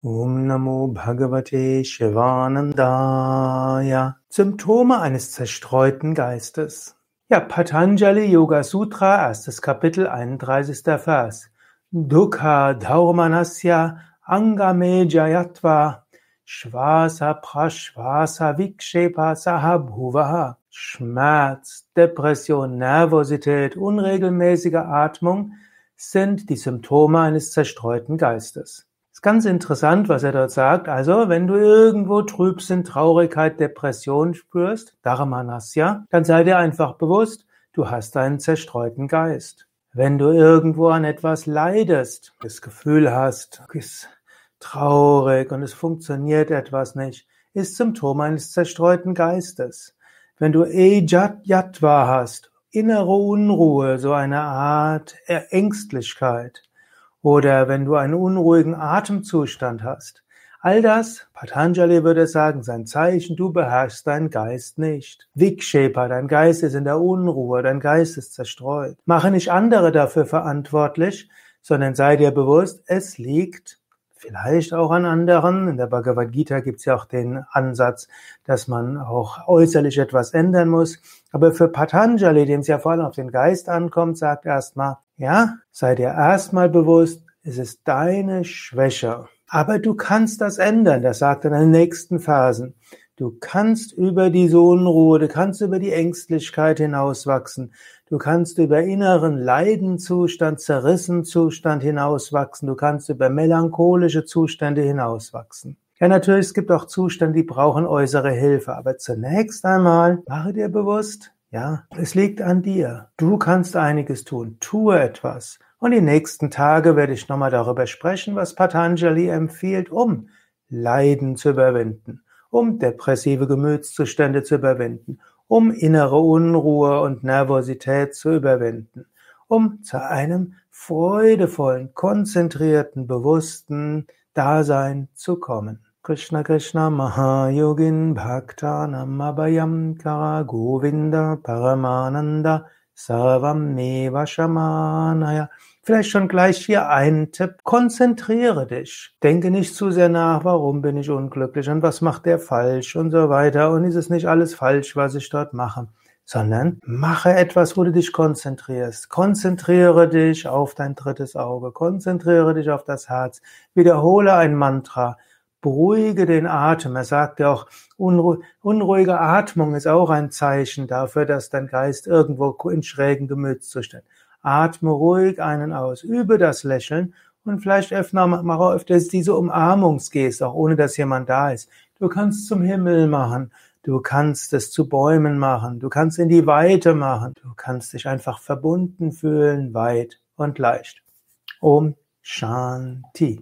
Om Namo Bhagavate Shivanandaya. Symptome eines zerstreuten Geistes. Ja, Patanjali Yoga Sutra, erstes Kapitel, 31. Vers. Dukha Dhaurmanasya Angame Jayatva Shvasa Prashvasa Vikshepa Sahabhuvaha. Schmerz, Depression, Nervosität, unregelmäßige Atmung sind die Symptome eines zerstreuten Geistes. Ist ganz interessant, was er dort sagt. Also, wenn du irgendwo Trübsinn, Traurigkeit, Depression spürst, Dharmanasya, dann sei dir einfach bewusst, du hast einen zerstreuten Geist. Wenn du irgendwo an etwas leidest, das Gefühl hast, bist traurig und es funktioniert etwas nicht, ist Symptom eines zerstreuten Geistes. Wenn du Ejat Yatva hast, innere Unruhe, so eine Art Ängstlichkeit, oder wenn du einen unruhigen Atemzustand hast. All das, Patanjali würde sagen, sein Zeichen, du beherrschst deinen Geist nicht. Vikshepa, dein Geist ist in der Unruhe, dein Geist ist zerstreut. Mache nicht andere dafür verantwortlich, sondern sei dir bewusst, es liegt vielleicht auch an anderen. In der Bhagavad Gita gibt es ja auch den Ansatz, dass man auch äußerlich etwas ändern muss. Aber für Patanjali, dem es ja vor allem auf den Geist ankommt, sagt erstmal, ja, sei dir erstmal bewusst, es ist deine Schwäche. Aber du kannst das ändern, das sagt er in den nächsten Phasen. Du kannst über diese Unruhe, du kannst über die Ängstlichkeit hinauswachsen. Du kannst über inneren Leidenzustand, zerrissen Zustand hinauswachsen. Du kannst über melancholische Zustände hinauswachsen. Ja, natürlich, es gibt auch Zustände, die brauchen äußere Hilfe. Aber zunächst einmal mache dir bewusst, ja, es liegt an dir. Du kannst einiges tun. Tue etwas. Und die nächsten Tage werde ich nochmal darüber sprechen, was Patanjali empfiehlt, um Leiden zu überwinden, um depressive Gemütszustände zu überwinden, um innere Unruhe und Nervosität zu überwinden, um zu einem freudevollen, konzentrierten, bewussten Dasein zu kommen. Krishna Krishna Mahayogin Bhaktanam Abhayam Kara Govinda Paramananda Sarvam Neva Shamanaya. Vielleicht schon gleich hier ein Tipp. Konzentriere dich. Denke nicht zu sehr nach, warum bin ich unglücklich und was macht der falsch und so weiter. Und ist es nicht alles falsch, was ich dort mache? Sondern mache etwas, wo du dich konzentrierst. Konzentriere dich auf dein drittes Auge. Konzentriere dich auf das Herz. Wiederhole ein Mantra. Beruhige den Atem. Er sagt ja auch, unruhige Atmung ist auch ein Zeichen dafür, dass dein Geist irgendwo in schrägen Gemütszuständen. Atme ruhig einen aus, übe das Lächeln und vielleicht öffne mal öfters diese Umarmungsgeste, auch ohne dass jemand da ist. Du kannst zum Himmel machen, du kannst es zu Bäumen machen, du kannst in die Weite machen, du kannst dich einfach verbunden fühlen, weit und leicht. Om Shanti.